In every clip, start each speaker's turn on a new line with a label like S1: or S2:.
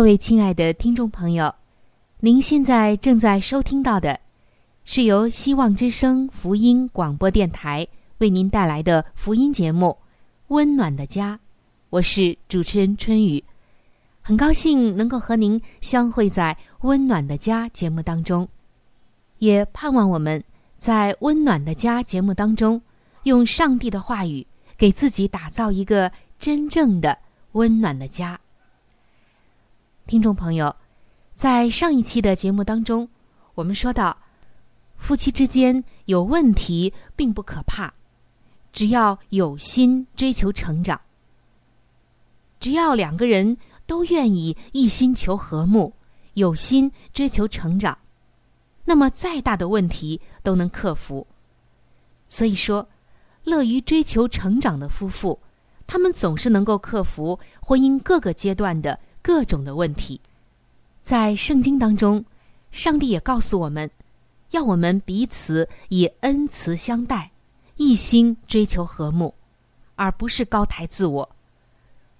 S1: 各位亲爱的听众朋友，您现在正在收听到的，是由希望之声福音广播电台为您带来的福音节目《温暖的家》，我是主持人春雨，很高兴能够和您相会在《温暖的家》节目当中，也盼望我们在《温暖的家》节目当中，用上帝的话语给自己打造一个真正的温暖的家。听众朋友，在上一期的节目当中，我们说到，夫妻之间有问题并不可怕，只要有心追求成长，只要两个人都愿意一心求和睦，有心追求成长，那么再大的问题都能克服。所以说，乐于追求成长的夫妇，他们总是能够克服婚姻各个阶段的。各种的问题，在圣经当中，上帝也告诉我们，要我们彼此以恩慈相待，一心追求和睦，而不是高抬自我。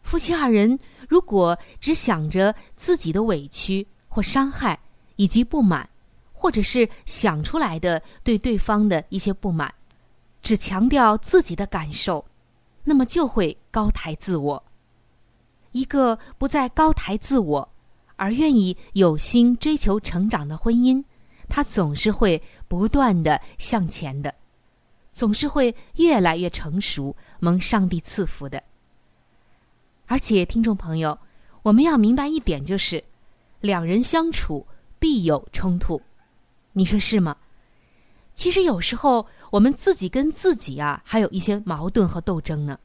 S1: 夫妻二人如果只想着自己的委屈或伤害以及不满，或者是想出来的对对方的一些不满，只强调自己的感受，那么就会高抬自我。一个不再高抬自我，而愿意有心追求成长的婚姻，它总是会不断的向前的，总是会越来越成熟，蒙上帝赐福的。而且，听众朋友，我们要明白一点，就是两人相处必有冲突，你说是吗？其实有时候我们自己跟自己啊，还有一些矛盾和斗争呢，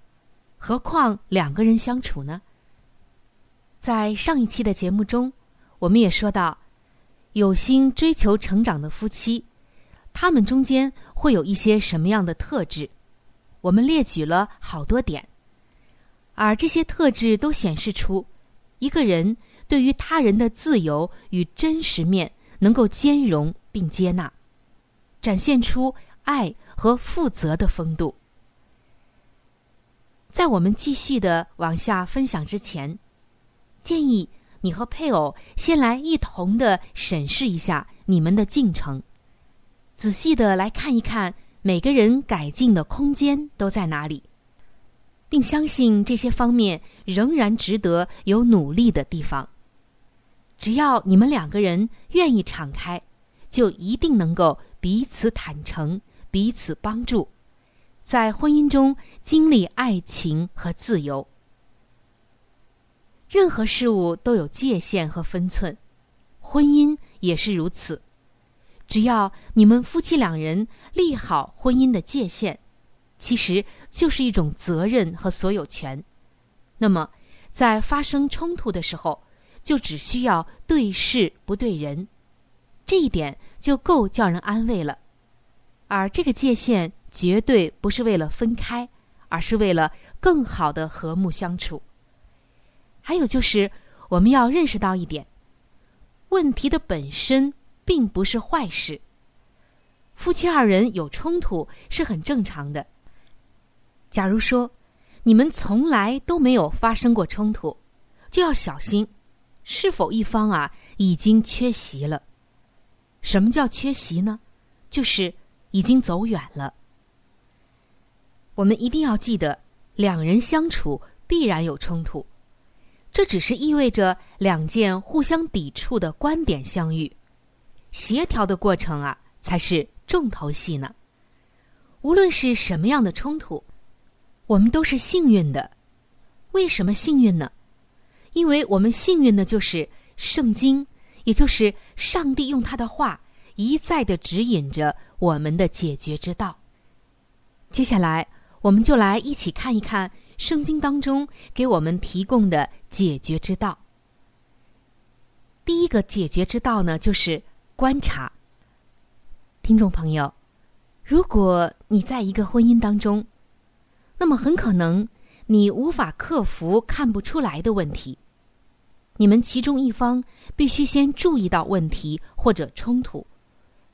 S1: 何况两个人相处呢？在上一期的节目中，我们也说到，有心追求成长的夫妻，他们中间会有一些什么样的特质？我们列举了好多点，而这些特质都显示出，一个人对于他人的自由与真实面能够兼容并接纳，展现出爱和负责的风度。在我们继续的往下分享之前。建议你和配偶先来一同的审视一下你们的进程，仔细的来看一看每个人改进的空间都在哪里，并相信这些方面仍然值得有努力的地方。只要你们两个人愿意敞开，就一定能够彼此坦诚、彼此帮助，在婚姻中经历爱情和自由。任何事物都有界限和分寸，婚姻也是如此。只要你们夫妻两人立好婚姻的界限，其实就是一种责任和所有权。那么，在发生冲突的时候，就只需要对事不对人，这一点就够叫人安慰了。而这个界限绝对不是为了分开，而是为了更好的和睦相处。还有就是，我们要认识到一点：问题的本身并不是坏事。夫妻二人有冲突是很正常的。假如说你们从来都没有发生过冲突，就要小心，是否一方啊已经缺席了。什么叫缺席呢？就是已经走远了。我们一定要记得，两人相处必然有冲突，这只是意味着两件互相抵触的观点相遇，协调的过程啊才是重头戏呢。无论是什么样的冲突，我们都是幸运的。为什么幸运呢？因为我们幸运的就是圣经。也就是上帝用他的话一再的指引着我们的解决之道。接下来，我们就来一起看一看圣经当中给我们提供的解决之道。第一个解决之道呢，就是观察。听众朋友，如果你在一个婚姻当中，那么很可能你无法克服看不出来的问题。你们其中一方必须先注意到问题或者冲突，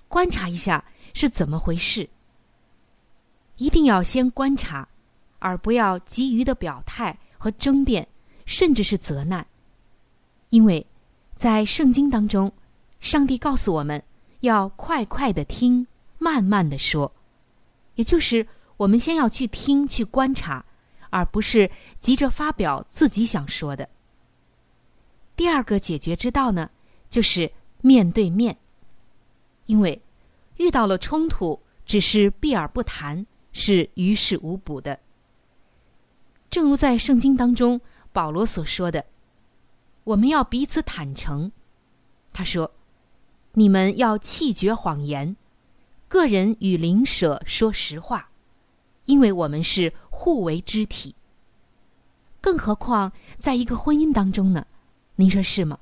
S1: 观察一下是怎么回事。一定要先观察，而不要急于的表态和争辩，甚至是责难。因为，在圣经当中，上帝告诉我们要快快的听，慢慢的说，也就是我们先要去听、去观察，而不是急着发表自己想说的。第二个解决之道呢，就是面对面。因为遇到了冲突，只是避而不谈，是于事无补的。正如在圣经当中保罗所说的：“我们要彼此坦诚。”他说：“你们要弃绝谎言，个人与邻舍说实话，因为我们是互为肢体。更何况在一个婚姻当中呢？”您说是吗？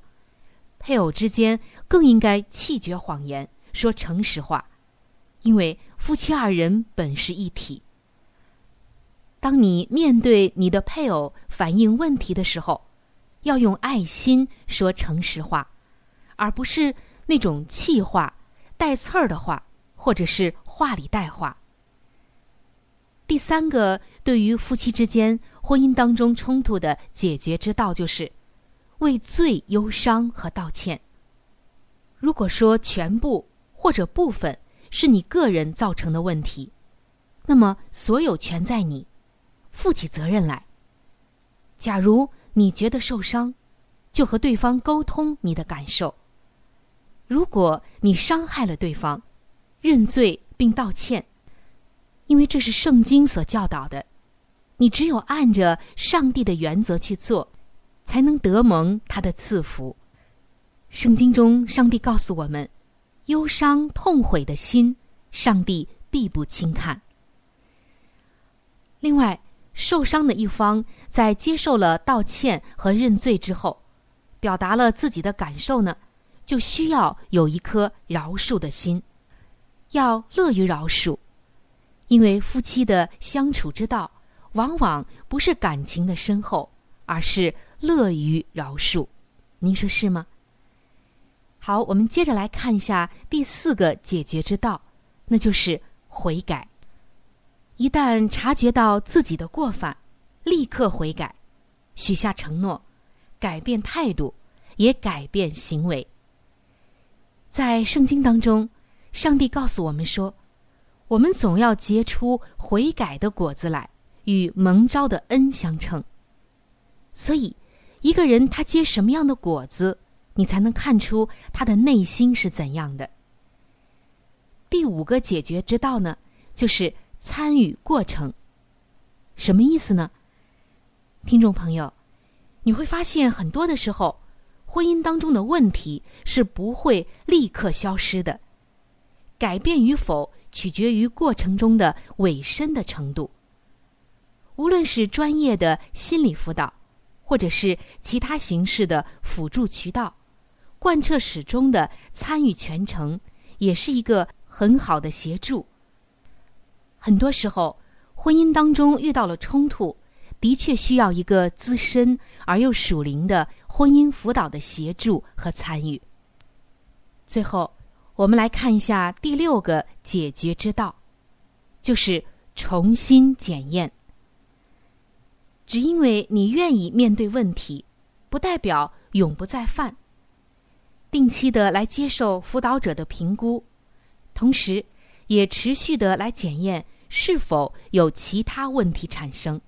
S1: 配偶之间更应该弃绝谎言，说诚实话，因为夫妻二人本是一体。当你面对你的配偶反映问题的时候，要用爱心说诚实话，而不是那种气话、带刺儿的话，或者是话里带话。第三个，对于夫妻之间婚姻当中冲突的解决之道，就是。为罪忧伤和道歉。如果说全部或者部分是你个人造成的问题，那么所有权在你，负起责任来。假如你觉得受伤，就和对方沟通你的感受。如果你伤害了对方，认罪并道歉，因为这是圣经所教导的。你只有按着上帝的原则去做。才能得蒙他的赐福。圣经中，上帝告诉我们：忧伤痛悔的心，上帝必不轻看。另外，受伤的一方在接受了道歉和认罪之后，表达了自己的感受呢，就需要有一颗饶恕的心，要乐于饶恕，因为夫妻的相处之道，往往不是感情的深厚，而是。乐于饶恕，您说是吗？好，我们接着来看一下第四个解决之道，那就是悔改。一旦察觉到自己的过犯，立刻悔改，许下承诺，改变态度，也改变行为。在圣经当中，上帝告诉我们说，我们总要结出悔改的果子来，与蒙召的恩相称。所以。一个人他结什么样的果子，你才能看出他的内心是怎样的。第五个解决之道呢，就是参与过程。什么意思呢？听众朋友，你会发现很多的时候，婚姻当中的问题是不会立刻消失的，改变与否取决于过程中的委身的程度。无论是专业的心理辅导。或者是其他形式的辅助渠道，贯彻始终的参与全程，也是一个很好的协助。很多时候，婚姻当中遇到了冲突，的确需要一个资深而又属灵的婚姻辅导的协助和参与。最后，我们来看一下第六个解决之道，就是重新检验。只因为你愿意面对问题，不代表永不再犯。定期的来接受辅导者的评估，同时也持续的来检验是否有其他问题产生。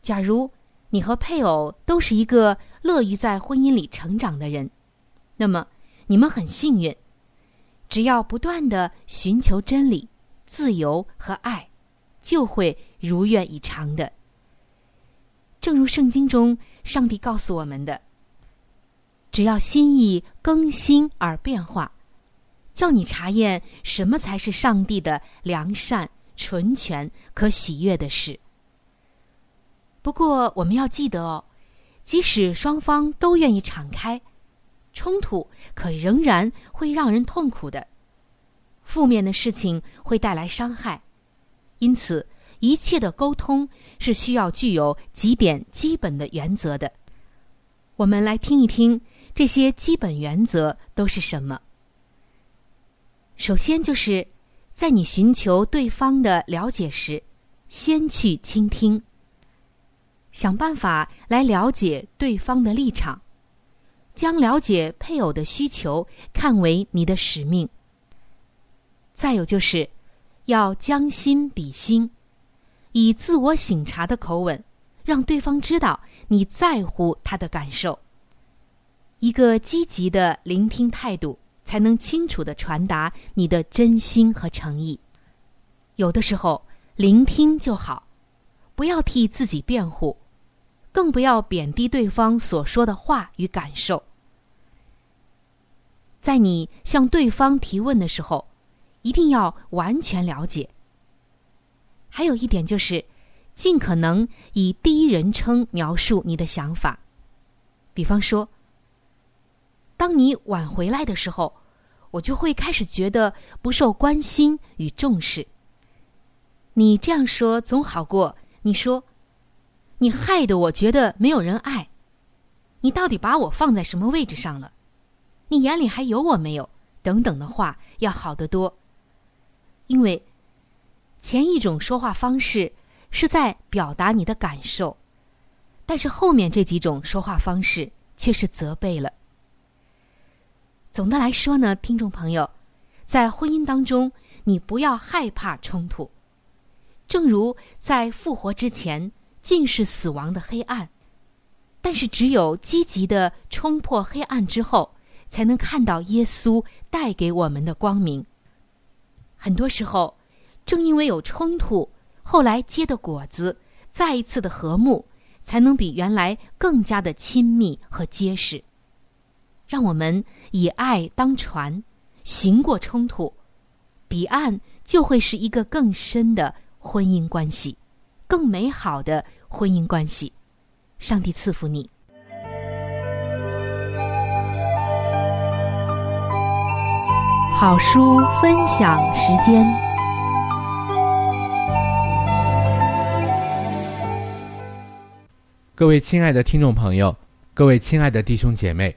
S1: 假如你和配偶都是一个乐于在婚姻里成长的人，那么你们很幸运。只要不断的寻求真理、自由和爱，就会如愿以偿的。正如圣经中上帝告诉我们的：“只要心意更新而变化，叫你查验什么才是上帝的良善、纯全、可喜悦的事。”不过，我们要记得哦，即使双方都愿意敞开，冲突可仍然会让人痛苦的。负面的事情会带来伤害，因此一切的沟通是需要具有几点基本的原则的。我们来听一听这些基本原则都是什么。首先，就是在你寻求对方的了解时，先去倾听。想办法来了解对方的立场，将了解配偶的需求看为你的使命。再有就是，要将心比心，以自我省察的口吻，让对方知道你在乎他的感受。一个积极的聆听态度，才能清楚的传达你的真心和诚意。有的时候，聆听就好，不要替自己辩护。更不要贬低对方所说的话与感受。在你向对方提问的时候，一定要完全了解。还有一点就是，尽可能以第一人称描述你的想法。比方说，当你晚回来的时候，我就会开始觉得不受关心与重视。你这样说总好过你说。你害得我觉得没有人爱，你到底把我放在什么位置上了？你眼里还有我没有？等等的话要好得多。因为前一种说话方式是在表达你的感受，但是后面这几种说话方式却是责备了。总的来说呢，听众朋友，在婚姻当中，你不要害怕冲突，正如在复活之前。尽是死亡的黑暗，但是只有积极的冲破黑暗之后，才能看到耶稣带给我们的光明。很多时候，正因为有冲突，后来结的果子，再一次的和睦，才能比原来更加的亲密和结实。让我们以爱当船，行过冲突，彼岸就会是一个更深的婚姻关系。更美好的婚姻关系，上帝赐福你。好书分享时间，
S2: 各位亲爱的听众朋友，各位亲爱的弟兄姐妹，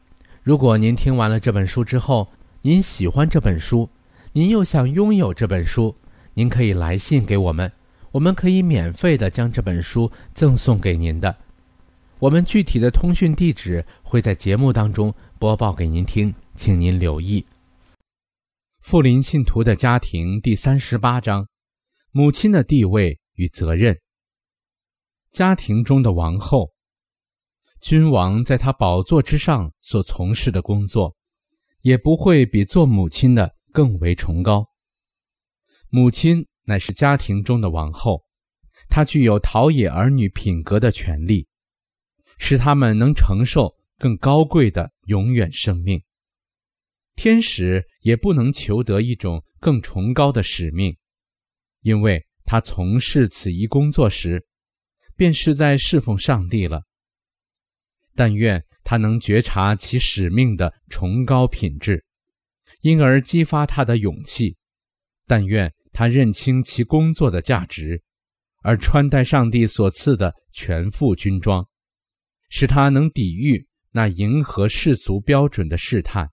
S2: 如果您听完了这本书之后，您喜欢这本书，您又想拥有这本书，您可以来信给我们，我们可以免费的将这本书赠送给您的。我们具体的通讯地址会在节目当中播报给您听，请您留意。富林信徒的家庭第三十八章：母亲的地位与责任。家庭中的王后，君王在他宝座之上所从事的工作，也不会比做母亲的更为崇高。母亲乃是家庭中的王后，她具有陶冶儿女品格的权利，使他们能承受更高贵的永远生命。天使也不能求得一种更崇高的使命，因为他从事此一工作时，便是在侍奉上帝了。但愿他能觉察其使命的崇高品质，因而激发他的勇气；但愿他认清其工作的价值，而穿戴上帝所赐的全副军装，使他能抵御那迎合世俗标准的试探。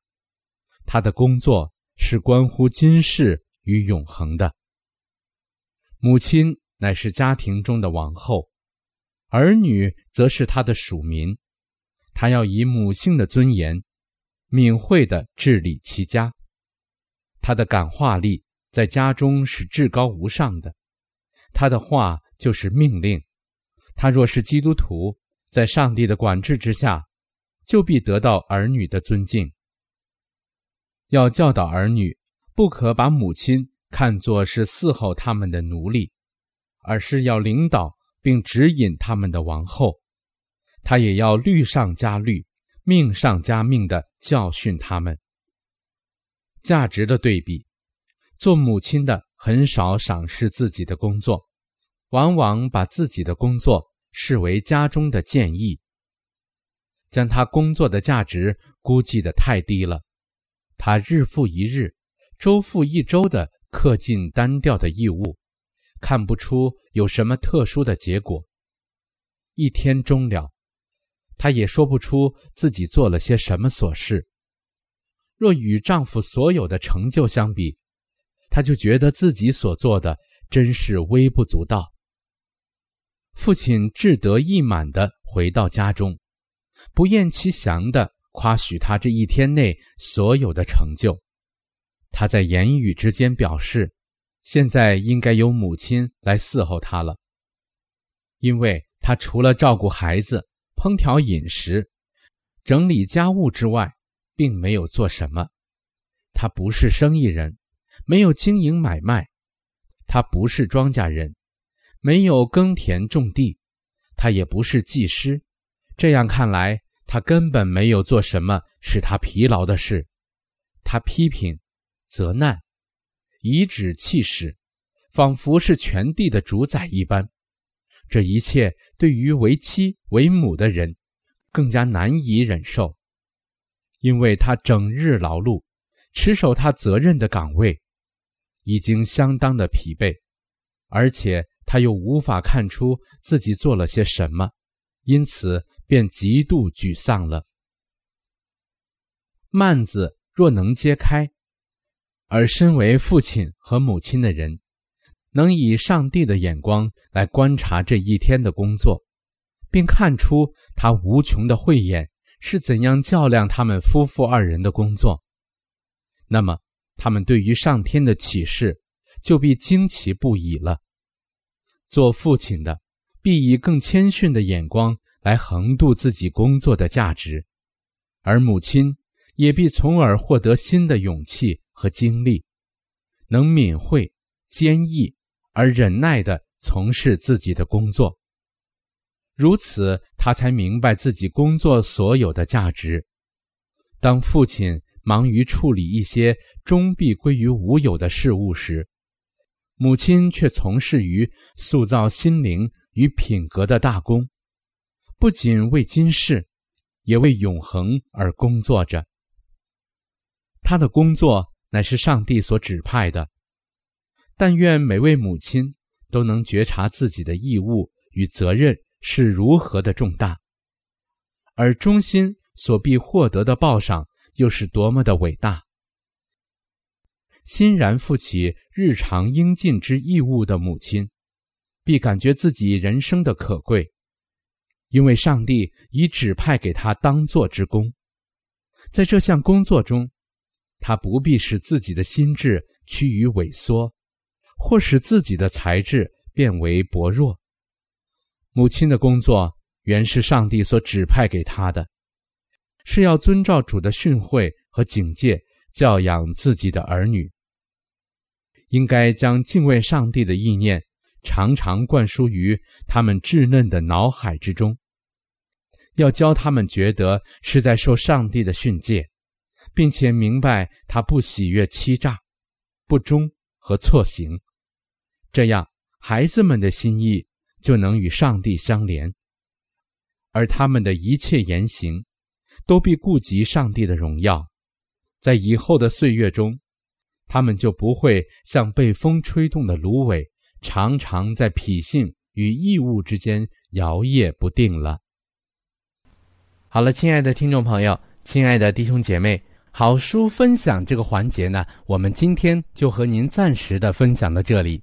S2: 他的工作是关乎今世与永恒的。母亲乃是家庭中的王后，儿女则是他的属民。他要以母性的尊严，敏慧的治理其家。他的感化力在家中是至高无上的。他的话就是命令。他若是基督徒，在上帝的管制之下，就必得到儿女的尊敬。要教导儿女，不可把母亲看作是伺候他们的奴隶，而是要领导并指引他们的王后。他也要律上加律，命上加命的教训他们。价值的对比，做母亲的很少赏识自己的工作，往往把自己的工作视为家中的建议，将他工作的价值估计的太低了。他日复一日，周复一周的恪尽单调的义务，看不出有什么特殊的结果。一天终了，她也说不出自己做了些什么琐事。若与丈夫所有的成就相比，她就觉得自己所做的真是微不足道。父亲志得意满的回到家中，不厌其详的。夸许他这一天内所有的成就，他在言语之间表示，现在应该由母亲来伺候他了，因为他除了照顾孩子、烹调饮食、整理家务之外，并没有做什么。他不是生意人，没有经营买卖；他不是庄稼人，没有耕田种地；他也不是技师。这样看来。他根本没有做什么使他疲劳的事，他批评、责难、颐指气使，仿佛是全地的主宰一般。这一切对于为妻为母的人，更加难以忍受，因为他整日劳碌，持守他责任的岗位，已经相当的疲惫，而且他又无法看出自己做了些什么，因此。便极度沮丧了。幔子若能揭开，而身为父亲和母亲的人，能以上帝的眼光来观察这一天的工作，并看出他无穷的慧眼是怎样较量他们夫妇二人的工作，那么他们对于上天的启示就必惊奇不已了。做父亲的必以更谦逊的眼光。来横渡自己工作的价值，而母亲也必从而获得新的勇气和精力，能敏慧、坚毅而忍耐地从事自己的工作。如此，他才明白自己工作所有的价值。当父亲忙于处理一些终必归于无有的事物时，母亲却从事于塑造心灵与品格的大功。不仅为今世，也为永恒而工作着。他的工作乃是上帝所指派的。但愿每位母亲都能觉察自己的义务与责任是如何的重大，而忠心所必获得的报赏又是多么的伟大。欣然负起日常应尽之义务的母亲，必感觉自己人生的可贵，因为上帝已指派给他当做之功。在这项工作中，他不必使自己的心智趋于萎缩，或使自己的才智变为薄弱。母亲的工作原是上帝所指派给他的，是要遵照主的训诲和警戒教养自己的儿女。应该将敬畏上帝的意念常常灌输于他们稚嫩的脑海之中，要教他们觉得是在受上帝的训诫，并且明白他不喜悦欺诈、不忠和错行。这样，孩子们的心意就能与上帝相连，而他们的一切言行都必顾及上帝的荣耀，在以后的岁月中。他们就不会像被风吹动的芦苇，常常在脾性与义务之间摇曳不定了。好了，亲爱的听众朋友，亲爱的弟兄姐妹，好书分享这个环节呢，我们今天就和您暂时的分享到这里。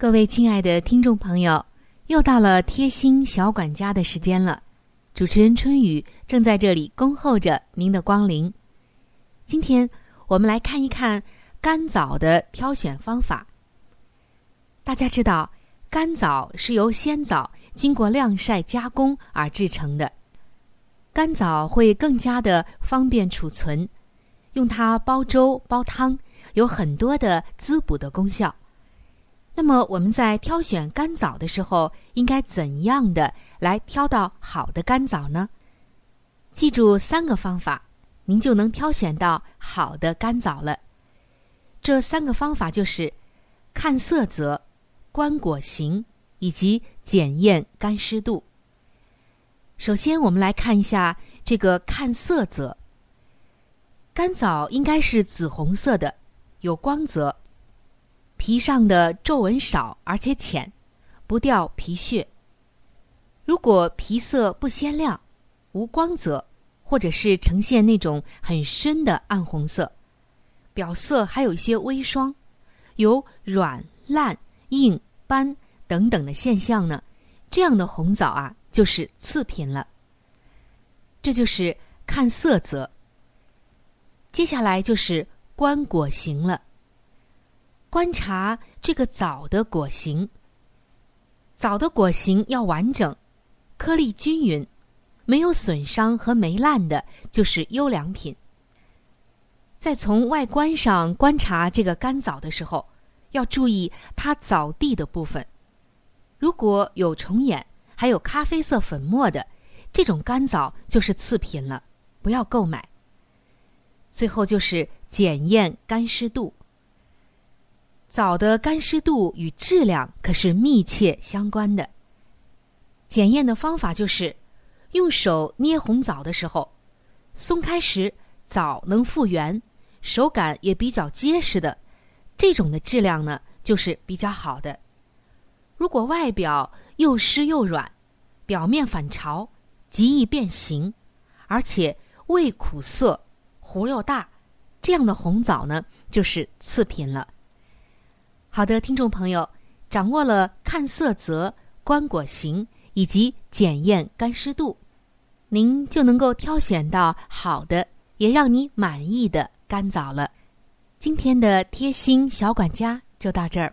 S1: 各位亲爱的听众朋友，又到了贴心小管家的时间了。主持人春雨正在这里恭候着您的光临。今天我们来看一看。干枣的挑选方法。大家知道，干枣是由鲜枣经过晾晒加工而制成的。干枣会更加的方便储存，用它煲粥、煲汤，有很多的滋补的功效。那么我们在挑选干枣的时候，应该怎样的来挑到好的干枣呢？记住三个方法，您就能挑选到好的干枣了。这三个方法就是：看色泽、观果形以及检验干湿度。首先，我们来看一下这个看色泽。干枣应该是紫红色的，有光泽，皮上的皱纹少而且浅，不掉皮屑。如果皮色不鲜亮、无光泽，或者是呈现那种很深的暗红色。表色还有一些微霜，有软烂、硬斑等等的现象呢。这样的红枣啊，就是次品了。这就是看色泽。接下来就是观果形了。观察这个枣的果形，枣的果形要完整，颗粒均匀，没有损伤和霉烂的，就是优良品。在从外观上观察这个干枣的时候，要注意它枣蒂的部分。如果有虫眼，还有咖啡色粉末的，这种干枣就是次品了，不要购买。最后就是检验干湿度。枣的干湿度与质量可是密切相关的。检验的方法就是，用手捏红枣的时候，松开时枣能复原。手感也比较结实的，这种的质量呢，就是比较好的。如果外表又湿又软，表面反潮，极易变形，而且味苦涩、核又大，这样的红枣呢，就是次品了。好的，听众朋友，掌握了看色泽、观果形以及检验干湿度，您就能够挑选到好的，也让你满意的干枣了。今天的贴心小管家就到这儿。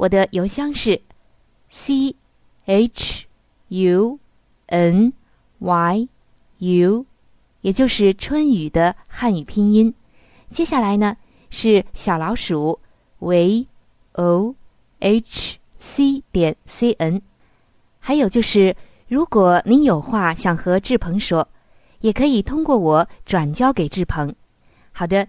S1: 我的邮箱是 c h u n y u，也就是春雨的汉语拼音。接下来呢是小老鼠 v o h c 点 c n，还有就是，如果您有话想和志鹏说，也可以通过我转交给志鹏。好的，